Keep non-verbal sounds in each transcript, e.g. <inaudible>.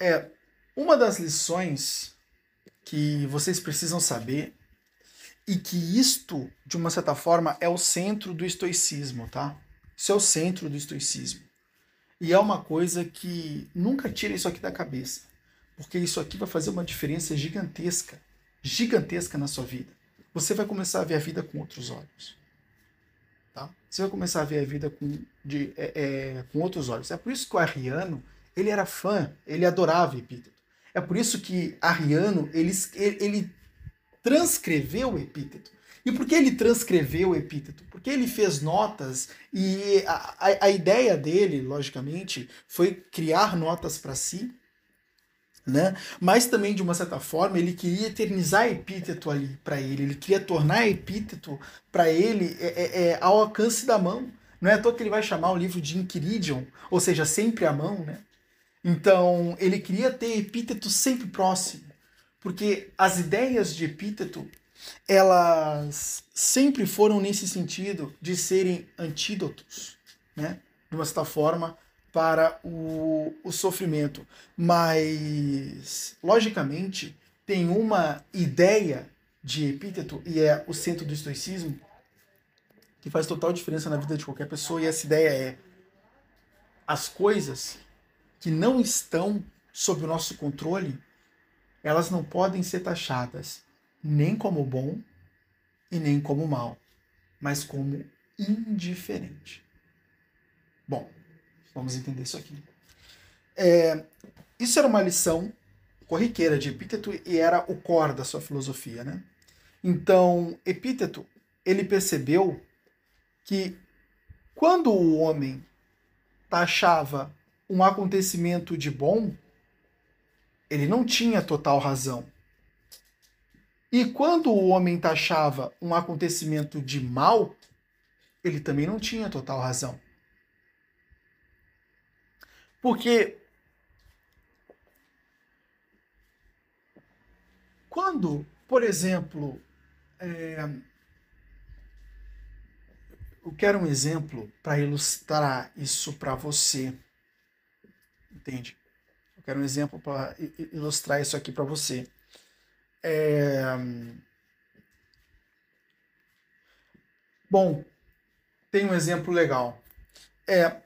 É, uma das lições que vocês precisam saber e que isto, de uma certa forma, é o centro do estoicismo, tá? Isso é o centro do estoicismo. E é uma coisa que nunca tira isso aqui da cabeça, porque isso aqui vai fazer uma diferença gigantesca, gigantesca na sua vida. Você vai começar a ver a vida com outros olhos. Tá? Você vai começar a ver a vida com, de, é, é, com outros olhos. É por isso que o Arriano ele era fã, ele adorava Epíteto. É por isso que Arriano ele, ele transcreveu o Epíteto. E por que ele transcreveu o epíteto? Porque ele fez notas e a, a, a ideia dele, logicamente, foi criar notas para si, né? Mas também, de uma certa forma, ele queria eternizar epíteto ali para ele, ele queria tornar epíteto para ele é, é, é, ao alcance da mão. Não é à toa que ele vai chamar o livro de Inquiridion, ou seja, sempre à mão, né? Então, ele queria ter epíteto sempre próximo, porque as ideias de epíteto elas sempre foram nesse sentido de serem antídotos, né? de uma certa forma, para o, o sofrimento. Mas, logicamente, tem uma ideia de epíteto, e é o centro do estoicismo, que faz total diferença na vida de qualquer pessoa, e essa ideia é as coisas que não estão sob o nosso controle, elas não podem ser taxadas nem como bom e nem como mal, mas como indiferente. Bom, vamos entender isso aqui. É, isso era uma lição corriqueira de Epíteto e era o core da sua filosofia, né? Então, Epíteto, ele percebeu que quando o homem taxava um acontecimento de bom, ele não tinha total razão. E quando o homem taxava um acontecimento de mal, ele também não tinha total razão. Porque quando, por exemplo, é, eu quero um exemplo para ilustrar isso para você. Entende? Eu quero um exemplo para ilustrar isso aqui para você. É... Bom, tem um exemplo legal. É,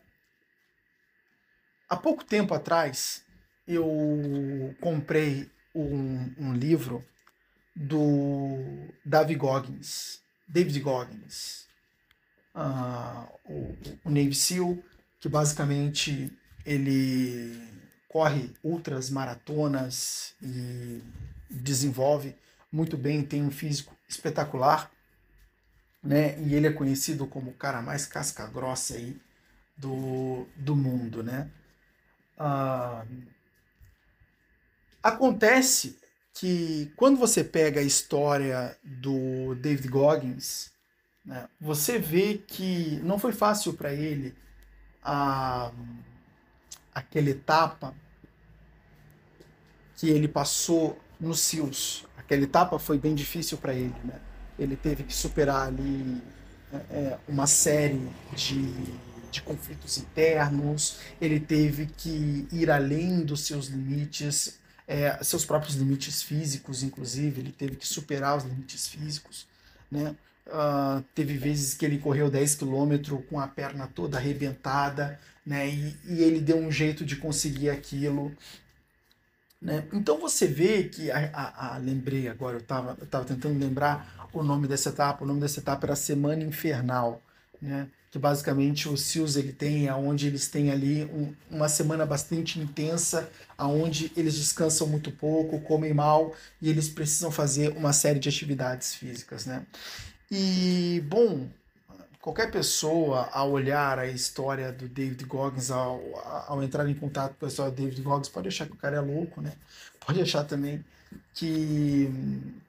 há pouco tempo atrás, eu comprei um, um livro do David Goggins, David Goggins, uh, o, o Navy SEAL, que basicamente ele corre ultras maratonas e desenvolve muito bem, tem um físico espetacular, né? E ele é conhecido como o cara mais casca grossa aí do, do mundo, né? Ah, acontece que quando você pega a história do David Goggins, né, você vê que não foi fácil para ele a, aquela etapa que ele passou nos SEALs. Aquela etapa foi bem difícil para ele, né? Ele teve que superar ali é, é, uma série de, de conflitos internos, ele teve que ir além dos seus limites, é, seus próprios limites físicos, inclusive, ele teve que superar os limites físicos, né? Uh, teve vezes que ele correu 10 km com a perna toda arrebentada, né? E, e, ele deu um jeito de conseguir aquilo. Né? Então você vê que, a, a, a lembrei agora, eu estava eu tava tentando lembrar o nome dessa etapa, o nome dessa etapa era Semana Infernal, né? que basicamente o SEALs ele tem, aonde eles têm ali um, uma semana bastante intensa, aonde eles descansam muito pouco, comem mal e eles precisam fazer uma série de atividades físicas, né? E bom, qualquer pessoa, ao olhar a história do David Goggins, ao, ao entrar em contato com a história do David Goggins, pode achar que o cara é louco, né? Pode achar também que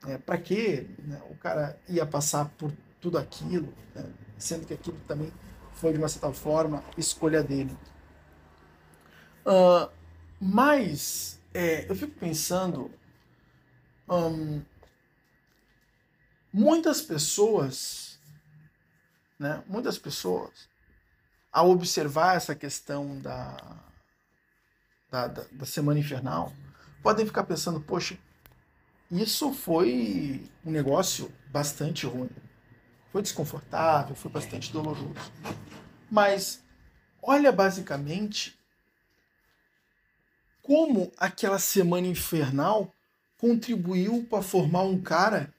é, para que né, o cara ia passar por tudo aquilo, né? sendo que aquilo também foi de uma certa forma escolha dele. Uh, mas é, eu fico pensando, um, muitas pessoas né? Muitas pessoas, ao observar essa questão da, da, da, da semana infernal podem ficar pensando, poxa, isso foi um negócio bastante ruim. Foi desconfortável, foi bastante doloroso. Mas olha basicamente como aquela semana infernal contribuiu para formar um cara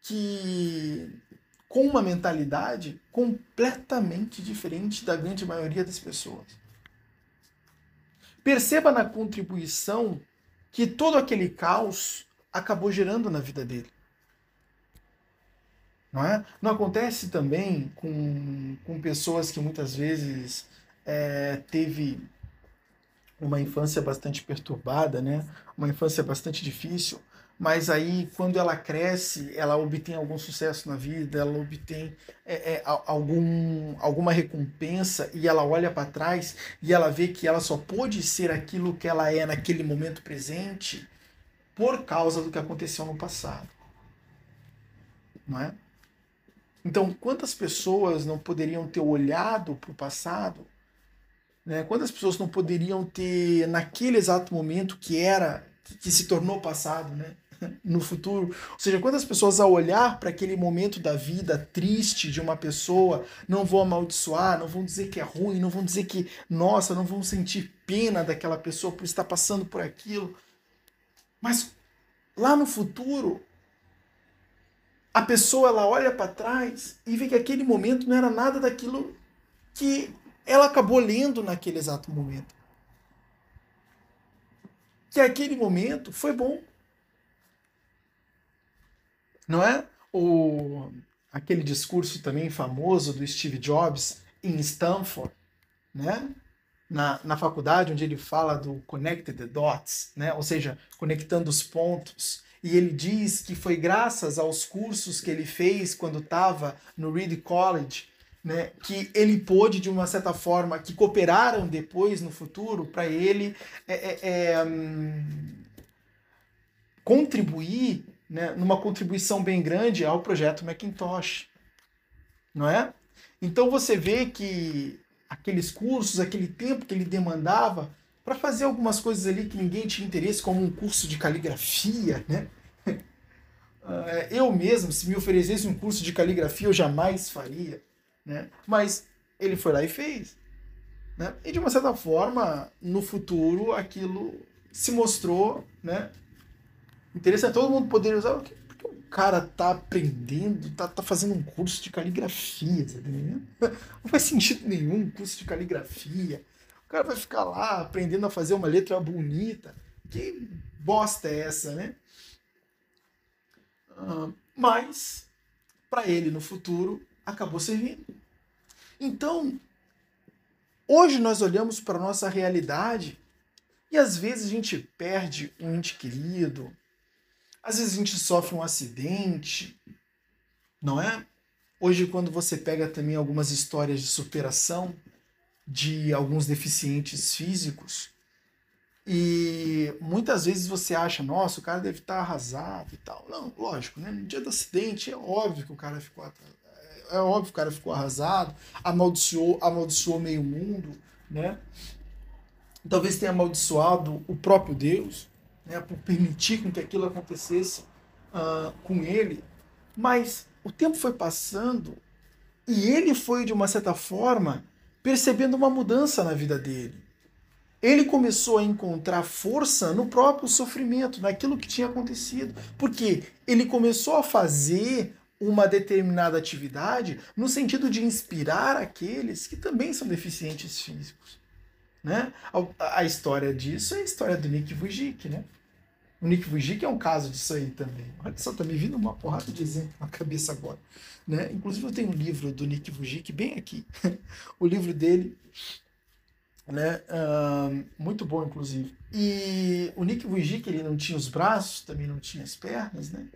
que com uma mentalidade completamente diferente da grande maioria das pessoas. Perceba na contribuição que todo aquele caos acabou gerando na vida dele. Não, é? não acontece também com, com pessoas que muitas vezes é, teve uma infância bastante perturbada, né? uma infância bastante difícil, mas aí quando ela cresce, ela obtém algum sucesso na vida, ela obtém é, é, algum, alguma recompensa e ela olha para trás e ela vê que ela só pôde ser aquilo que ela é naquele momento presente por causa do que aconteceu no passado. Não é? Então, quantas pessoas não poderiam ter olhado para o passado? Né? Quantas pessoas não poderiam ter, naquele exato momento que era, que se tornou passado, né? No futuro. Ou seja, quantas pessoas ao olhar para aquele momento da vida triste de uma pessoa não vão amaldiçoar, não vão dizer que é ruim, não vão dizer que, nossa, não vão sentir pena daquela pessoa por estar passando por aquilo. Mas lá no futuro, a pessoa ela olha para trás e vê que aquele momento não era nada daquilo que ela acabou lendo naquele exato momento. Que aquele momento foi bom. Não é? O, aquele discurso também famoso do Steve Jobs em Stanford, né? Na, na faculdade, onde ele fala do connected the dots, né? ou seja, conectando os pontos e ele diz que foi graças aos cursos que ele fez quando estava no Reed College, né, que ele pôde, de uma certa forma, que cooperaram depois no futuro para ele é, é, é, hum, contribuir né, numa contribuição bem grande ao projeto Macintosh. Não é? Então você vê que aqueles cursos, aquele tempo que ele demandava para fazer algumas coisas ali que ninguém tinha interesse, como um curso de caligrafia, né? <laughs> Ah, eu mesmo, se me oferecesse um curso de caligrafia, eu jamais faria. Né? Mas ele foi lá e fez. Né? E de uma certa forma, no futuro, aquilo se mostrou né? Interessante. Todo mundo poderia usar. Porque o cara tá aprendendo, tá, tá fazendo um curso de caligrafia, tá <laughs> Não faz sentido nenhum um curso de caligrafia. O cara vai ficar lá aprendendo a fazer uma letra bonita. Que bosta é essa, né? Uh, mas, para ele no futuro, acabou servindo. Então, hoje nós olhamos para a nossa realidade e às vezes a gente perde um ente querido, às vezes a gente sofre um acidente, não é? Hoje, quando você pega também algumas histórias de superação de alguns deficientes físicos, e muitas vezes você acha, nossa, o cara deve estar arrasado e tal. Não, lógico, né? No dia do acidente é óbvio que o cara ficou é óbvio que o cara ficou arrasado, amaldiçoou, amaldiçoou meio mundo, né? Talvez tenha amaldiçoado o próprio Deus, né, por permitir que aquilo acontecesse uh, com ele. Mas o tempo foi passando e ele foi, de uma certa forma, percebendo uma mudança na vida dele ele começou a encontrar força no próprio sofrimento, naquilo que tinha acontecido. Porque ele começou a fazer uma determinada atividade no sentido de inspirar aqueles que também são deficientes físicos. Né? A, a história disso é a história do Nick Vujicic, né? O Nick Vujicic é um caso disso aí também. Olha só, tá me vindo uma porrada de exemplo na cabeça agora. Né? Inclusive eu tenho um livro do Nick Vujicic bem aqui. <laughs> o livro dele né? Uh, muito bom, inclusive. E o Nick Vujicic, ele não tinha os braços, também não tinha as pernas, né?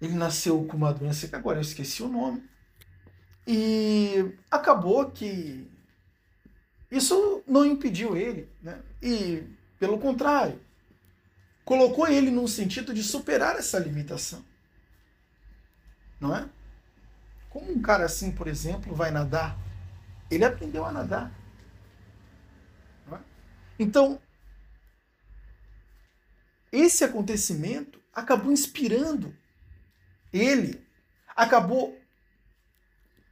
Ele nasceu com uma doença que agora eu esqueci o nome. E acabou que isso não impediu ele, né? E, pelo contrário, colocou ele num sentido de superar essa limitação. Não é? Como um cara assim, por exemplo, vai nadar? Ele aprendeu a nadar. Então, esse acontecimento acabou inspirando ele, acabou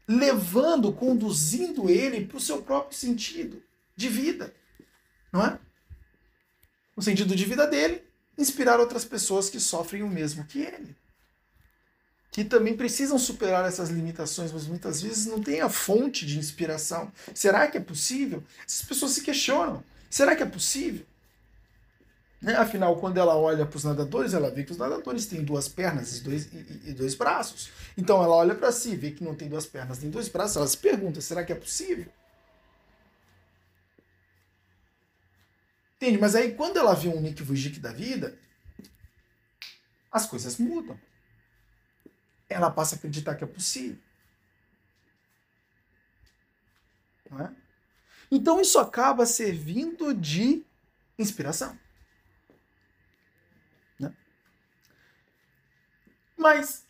levando, conduzindo ele para o seu próprio sentido de vida, não é? O sentido de vida dele, inspirar outras pessoas que sofrem o mesmo que ele. Que também precisam superar essas limitações, mas muitas vezes não tem a fonte de inspiração. Será que é possível? Essas pessoas se questionam. Será que é possível? Né? Afinal, quando ela olha para os nadadores, ela vê que os nadadores têm duas pernas e dois, e, e dois braços. Então ela olha para si, vê que não tem duas pernas nem dois braços, ela se pergunta: será que é possível? Entende? Mas aí quando ela vê um Nick da vida, as coisas mudam. Ela passa a acreditar que é possível. É? Então isso acaba servindo de inspiração. Mas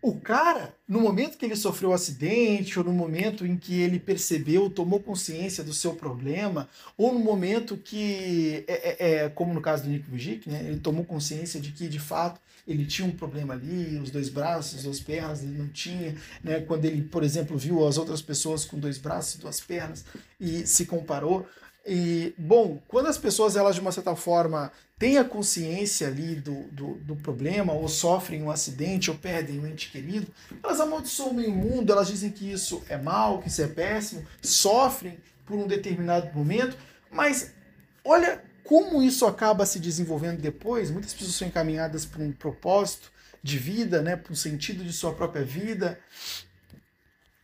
o cara, no momento que ele sofreu o um acidente, ou no momento em que ele percebeu, tomou consciência do seu problema, ou no momento que, é, é, é como no caso do Nick Vujicic, né, ele tomou consciência de que, de fato, ele tinha um problema ali, os dois braços, as pernas, ele não tinha, né, quando ele, por exemplo, viu as outras pessoas com dois braços e duas pernas e se comparou, e, bom, quando as pessoas, elas de uma certa forma, têm a consciência ali do, do, do, problema, ou sofrem um acidente, ou perdem um ente querido, elas amaldiçoam o mundo, elas dizem que isso é mal, que isso é péssimo, sofrem por um determinado momento, mas olha como isso acaba se desenvolvendo depois. Muitas pessoas são encaminhadas para um propósito de vida, né, para um sentido de sua própria vida.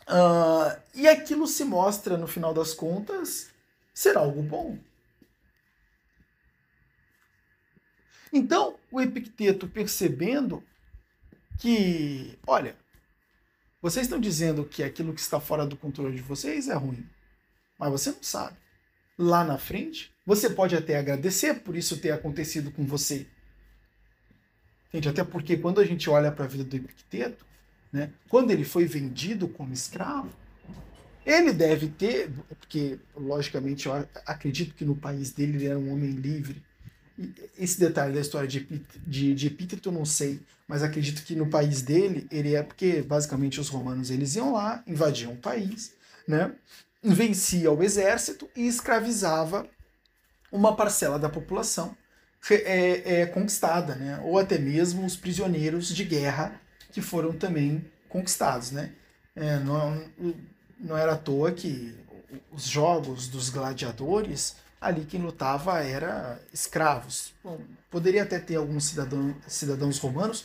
Uh, e aquilo se mostra, no final das contas, ser algo bom. Então, o Epicteto percebendo que, olha, vocês estão dizendo que aquilo que está fora do controle de vocês é ruim, mas você não sabe. Lá na frente, você pode até agradecer por isso ter acontecido com você. Entende? Até porque quando a gente olha para a vida do Epicteto, né, quando ele foi vendido como escravo, ele deve ter, porque logicamente eu acredito que no país dele ele era um homem livre. Esse detalhe da história de, de, de Epíteto eu não sei, mas acredito que no país dele ele é porque basicamente os romanos eles iam lá, invadiam o país, né? vencia o exército e escravizava uma parcela da população é, é, conquistada, né? ou até mesmo os prisioneiros de guerra que foram também conquistados. Né? É, não, não era à toa que os jogos dos gladiadores, ali quem lutava era escravos. Bom, poderia até ter alguns cidadão, cidadãos romanos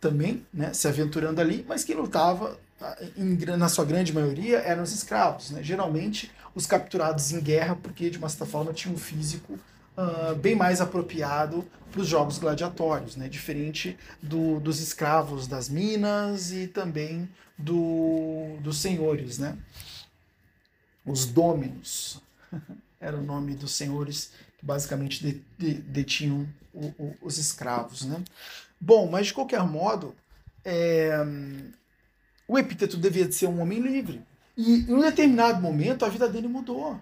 também, né, se aventurando ali, mas quem lutava, em, na sua grande maioria, eram os escravos. Né? Geralmente, os capturados em guerra, porque de uma certa forma tinham um físico uh, bem mais apropriado para os jogos gladiatórios, né? diferente do, dos escravos das minas e também do, dos senhores. Né? Os dominos <laughs> era o nome dos senhores que basicamente de, de, detinham o, o, os escravos. Né? Bom, mas de qualquer modo, é, o epíteto devia ser um homem livre. E em um determinado momento a vida dele mudou.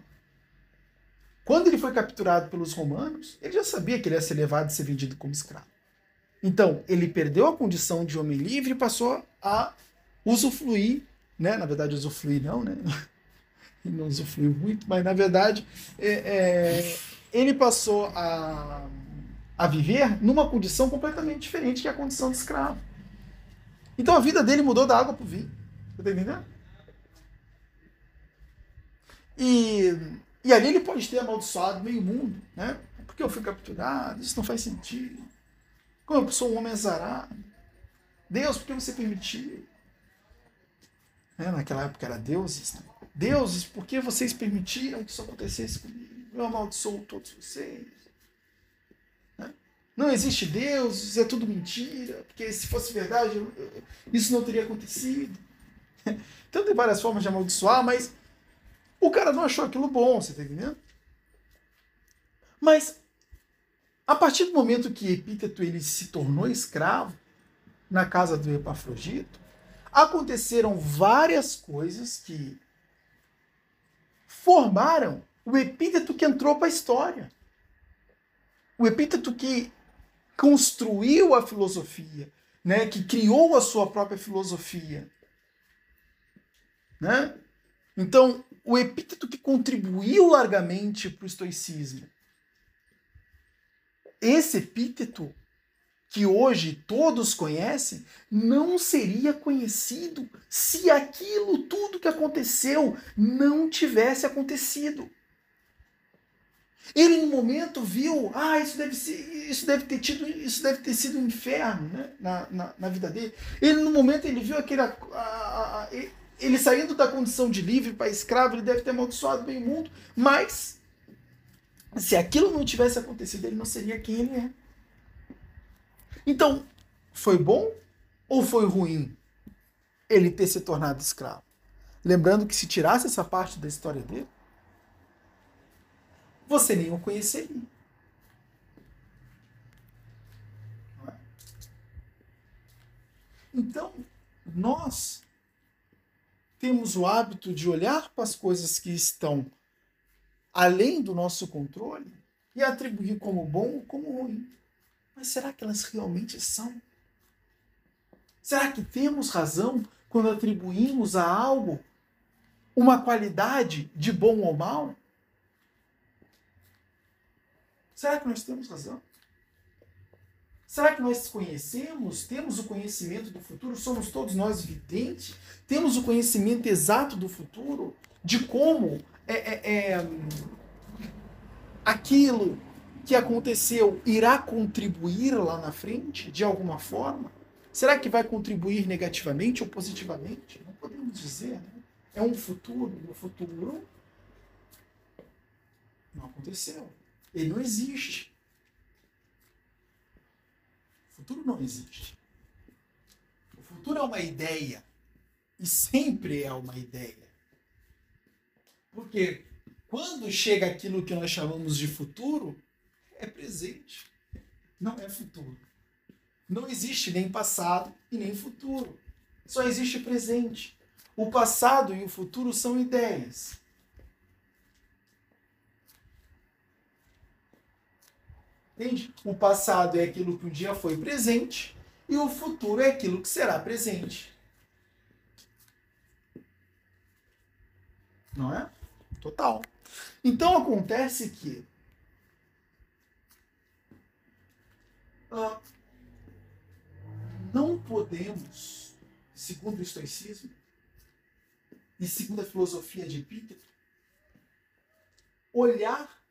Quando ele foi capturado pelos romanos, ele já sabia que ele ia ser levado e ser vendido como escravo. Então, ele perdeu a condição de homem livre e passou a usufruir, né? na verdade, usufruir não, né? <laughs> Ele não usufruiu muito, mas na verdade, é, é, ele passou a, a viver numa condição completamente diferente que a condição de escravo. Então a vida dele mudou da água para o vinho. Você está entendendo? E e ali ele pode ter amaldiçoado meio mundo, né? Porque eu fui capturado, isso não faz sentido. Como eu sou um homem azarado. Deus, por que você permitiu? É, naquela época era deuses. Né? Deuses, por que vocês permitiram que isso acontecesse comigo? Eu amaldiçoo todos vocês. Né? Não existe Deus, é tudo mentira, porque se fosse verdade, isso não teria acontecido. <laughs> Então tem várias formas de amaldiçoar, mas o cara não achou aquilo bom, você tá entendendo? Mas a partir do momento que Epíteto ele se tornou escravo na casa do Epafrodito, aconteceram várias coisas que formaram o epíteto que entrou para a história. o epíteto que construiu a filosofia, né, que criou a sua própria filosofia. Né? Então, o epíteto que contribuiu largamente para o estoicismo. Esse epíteto que hoje todos conhecem, não seria conhecido se aquilo tudo que aconteceu não tivesse acontecido. Ele no momento viu, ah, isso deve, ser, isso deve ter tido, isso deve ter sido um inferno né? na, na, na vida dele. Ele no momento ele viu aquele. A, a, a, ele saindo da condição de livre para escravo, ele deve ter amaldiçoado bem o mundo, mas se aquilo não tivesse acontecido, ele não seria quem ele é. Então, foi bom ou foi ruim ele ter se tornado escravo? Lembrando que se tirasse essa parte da história dele, você nem o conheceria. É? Então, nós temos o hábito de olhar para as coisas que estão além do nosso controle e atribuir como bom ou como ruim. Mas será que elas realmente são? Será que temos razão quando atribuímos a algo uma qualidade de bom ou mal? Será que nós temos razão? Será que nós conhecemos, temos o conhecimento do futuro? Somos todos nós videntes? Temos o conhecimento exato do futuro? De como é, é, é, aquilo que aconteceu irá contribuir lá na frente, de alguma forma? Será que vai contribuir negativamente ou positivamente? Não podemos dizer. Né? É um futuro. O futuro não aconteceu. Ele não existe futuro não existe. O futuro é uma ideia. E sempre é uma ideia. Porque quando chega aquilo que nós chamamos de futuro, é presente. Não é futuro. Não existe nem passado e nem futuro. Só existe presente. O passado e o futuro são ideias. Entende? O passado é aquilo que um dia foi presente e o futuro é aquilo que será presente. Não é? Total. Então acontece que uh, não podemos, segundo o estoicismo e segundo a filosofia de Epíteto, olhar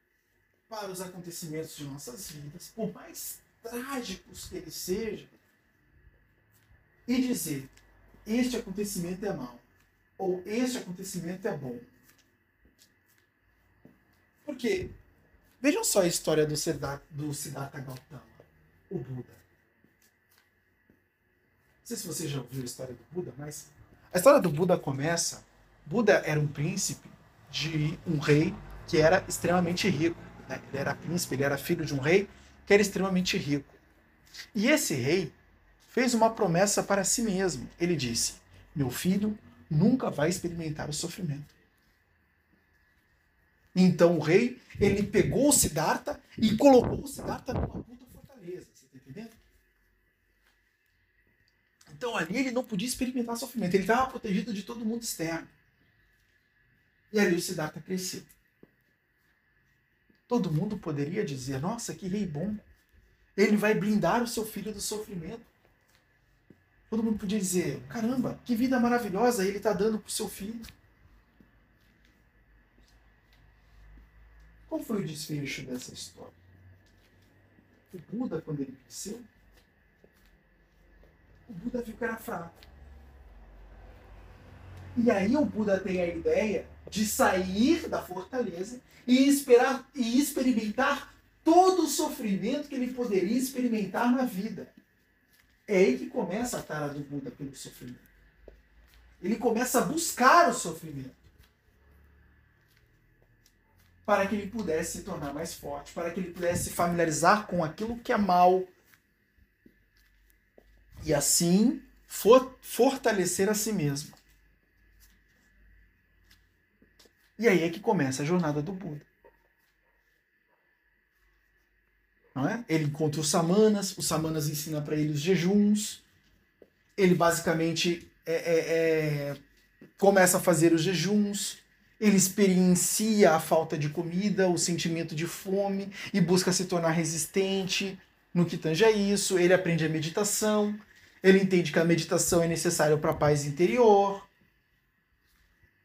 para os acontecimentos de nossas vidas, por mais trágicos que eles sejam, e dizer: este acontecimento é mau, ou este acontecimento é bom. Porque, vejam só a história do Siddhartha, do Siddhartha Gautama, o Buda. Não sei se você já ouviu a história do Buda, mas a história do Buda começa. Buda era um príncipe de um rei que era extremamente rico. Né? Ele era príncipe, ele era filho de um rei que era extremamente rico. E esse rei fez uma promessa para si mesmo. Ele disse: Meu filho nunca vai experimentar o sofrimento. Então o rei, ele pegou o Siddhartha e colocou o Siddhartha numa puta fortaleza. Você está entendendo? Então ali ele não podia experimentar sofrimento. Ele estava protegido de todo mundo externo. E ali o Siddhartha cresceu. Todo mundo poderia dizer: nossa, que rei bom. Ele vai blindar o seu filho do sofrimento. Todo mundo podia dizer: caramba, que vida maravilhosa ele está dando para o seu filho. Qual foi o desfecho dessa história? O Buda, quando ele cresceu, o Buda viu que era fraco. E aí o Buda tem a ideia de sair da fortaleza e esperar e experimentar todo o sofrimento que ele poderia experimentar na vida. É aí que começa a tara do Buda pelo sofrimento. Ele começa a buscar o sofrimento para que ele pudesse se tornar mais forte, para que ele pudesse se familiarizar com aquilo que é mal e assim for fortalecer a si mesmo. E aí é que começa a jornada do Buda. Não é? Ele encontra os samanas, os samanas ensinam para ele os jejuns. Ele basicamente é, é, é, começa a fazer os jejuns. Ele experiencia a falta de comida, o sentimento de fome e busca se tornar resistente no que tange a isso. Ele aprende a meditação. Ele entende que a meditação é necessária para a paz interior.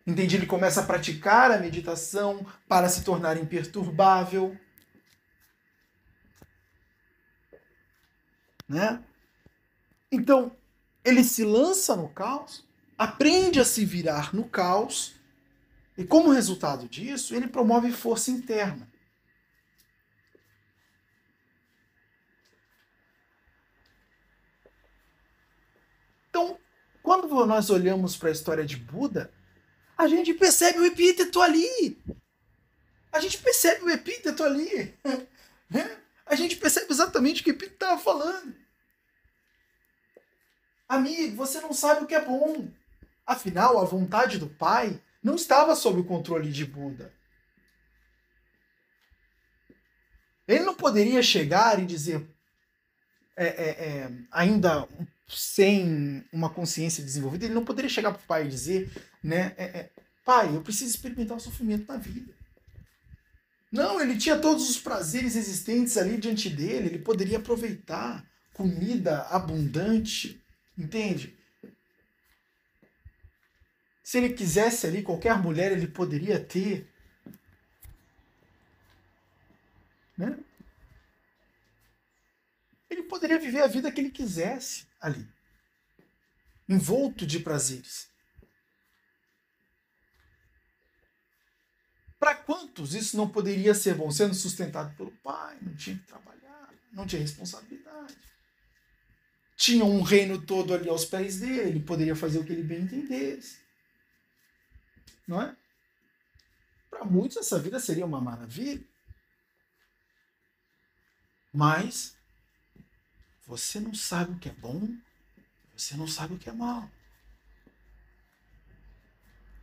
Entende? Ele começa a praticar a meditação para se tornar imperturbável. Né? Então, ele se lança no caos, aprende a se virar no caos, e como resultado disso, ele promove força interna. Então, quando nós olhamos para a história de Buda, a gente percebe o epíteto ali. A gente percebe o epíteto ali. <laughs> Né? a gente percebe exatamente o que o Pinto estava falando. Amigo, você não sabe o que é bom. Afinal, a vontade do Pai não estava sob o controle de Buda. Ele não poderia chegar e dizer, é, é, é, ainda sem uma consciência desenvolvida, ele não poderia chegar para o pai e dizer, né, é, é, pai, eu preciso experimentar o sofrimento na vida. Não, ele tinha todos os prazeres existentes ali diante dele, ele poderia aproveitar comida abundante, entende? Se ele quisesse ali, qualquer mulher ele poderia ter. Né? Poderia viver a vida que ele quisesse ali, envolto de prazeres. Para quantos isso não poderia ser bom? Sendo sustentado pelo pai, não tinha que trabalhar, não tinha responsabilidade. Tinha um reino todo ali aos pés dele, ele poderia fazer o que ele bem entendesse. Não é? Para muitos essa vida seria uma maravilha. Mas você não sabe o que é bom, você não sabe o que é mal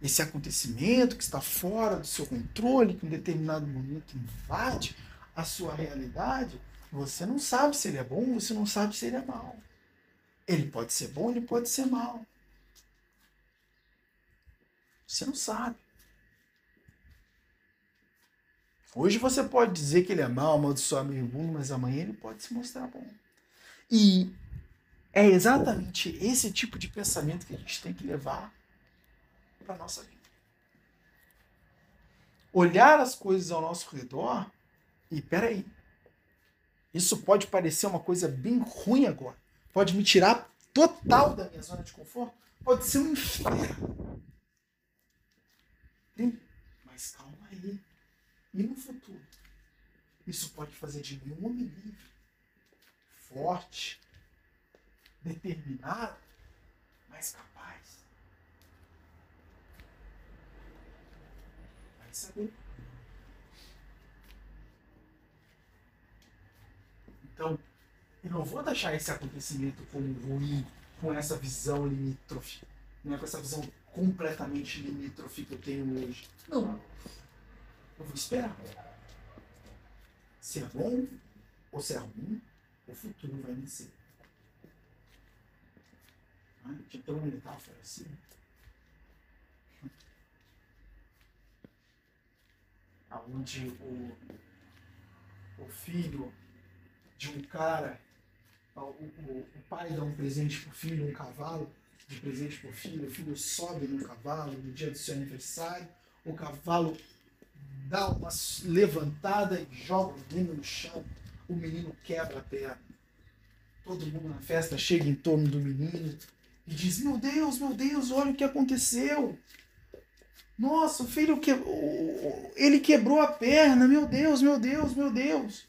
esse acontecimento que está fora do seu controle, que em determinado momento invade a sua realidade, você não sabe se ele é bom, você não sabe se ele é mal. Ele pode ser bom, ele pode ser mal. Você não sabe. Hoje você pode dizer que ele é mal, amaldiçoar meu mundo, mas amanhã ele pode se mostrar bom. E é exatamente esse tipo de pensamento que a gente tem que levar para a nossa vida. Olhar as coisas ao nosso redor e peraí, isso pode parecer uma coisa bem ruim agora. Pode me tirar total da minha zona de conforto. Pode ser um inferno. Mas calma aí. E no futuro? Isso pode fazer de mim um homem livre, forte, determinado, mas capaz. saber. Então, eu não vou deixar esse acontecimento como ruim, com essa visão limítrofe, não é com essa visão completamente limítrofe que eu tenho hoje. Não. Eu vou esperar. Se é bom ou se é ruim, o futuro vai me ser. Ah, tinha uma metáfora assim. onde o, o filho de um cara, o, o, o pai dá um presente para o filho, um cavalo de presente para o filho, o filho sobe no cavalo no dia do seu aniversário, o cavalo dá uma levantada e joga o menino no chão, o menino quebra a perna. Todo mundo na festa chega em torno do menino e diz: Meu Deus, meu Deus, olha o que aconteceu. Nossa, o filho que ele quebrou a perna, meu Deus, meu Deus, meu Deus.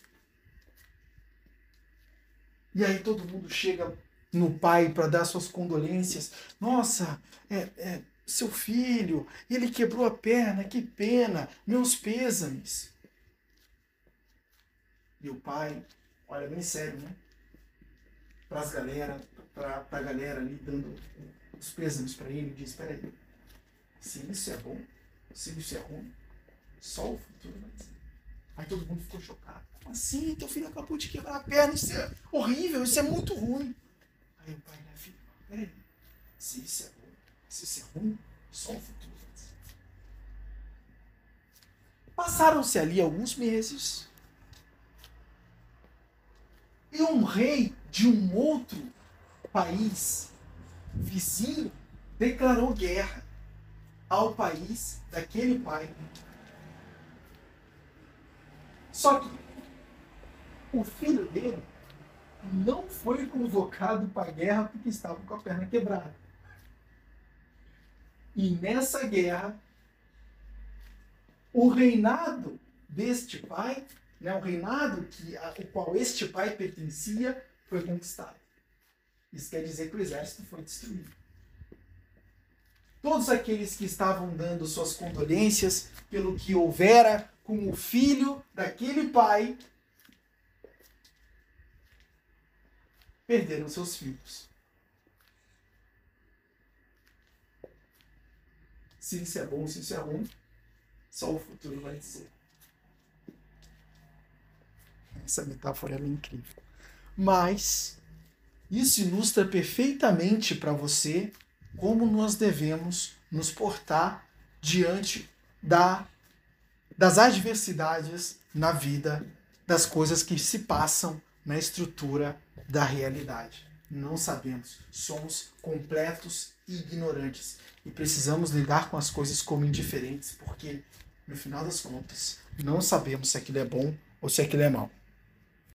E aí todo mundo chega no pai para dar suas condolências. Nossa, é, é, seu filho, ele quebrou a perna, que pena, meus pêsames. E o pai, olha bem sério, né? Para as galera, para a galera ali dando os pêsames para ele, diz: aí se isso é bom, se isso é ruim, só o futuro vai dizer. Aí todo mundo ficou chocado. Como assim? Teu filho acabou de quebrar a perna, isso é horrível, isso é muito ruim. Aí o pai, né, filho, peraí, se isso é bom, se isso é ruim, só o futuro vai dizer. Passaram-se ali alguns meses e um rei de um outro país vizinho declarou guerra ao país daquele pai. Só que o filho dele não foi convocado para a guerra porque estava com a perna quebrada. E nessa guerra, o reinado deste pai, né, o reinado que, a, o qual este pai pertencia, foi conquistado. Isso quer dizer que o exército foi destruído. Todos aqueles que estavam dando suas condolências pelo que houvera com o filho daquele pai perderam seus filhos. Se isso é bom, se isso é ruim, só o futuro vai dizer. Essa metáfora é incrível. Mas isso ilustra perfeitamente para você como nós devemos nos portar diante da, das adversidades na vida, das coisas que se passam na estrutura da realidade. Não sabemos, somos completos e ignorantes e precisamos lidar com as coisas como indiferentes, porque no final das contas não sabemos se aquilo é bom ou se aquilo é mal.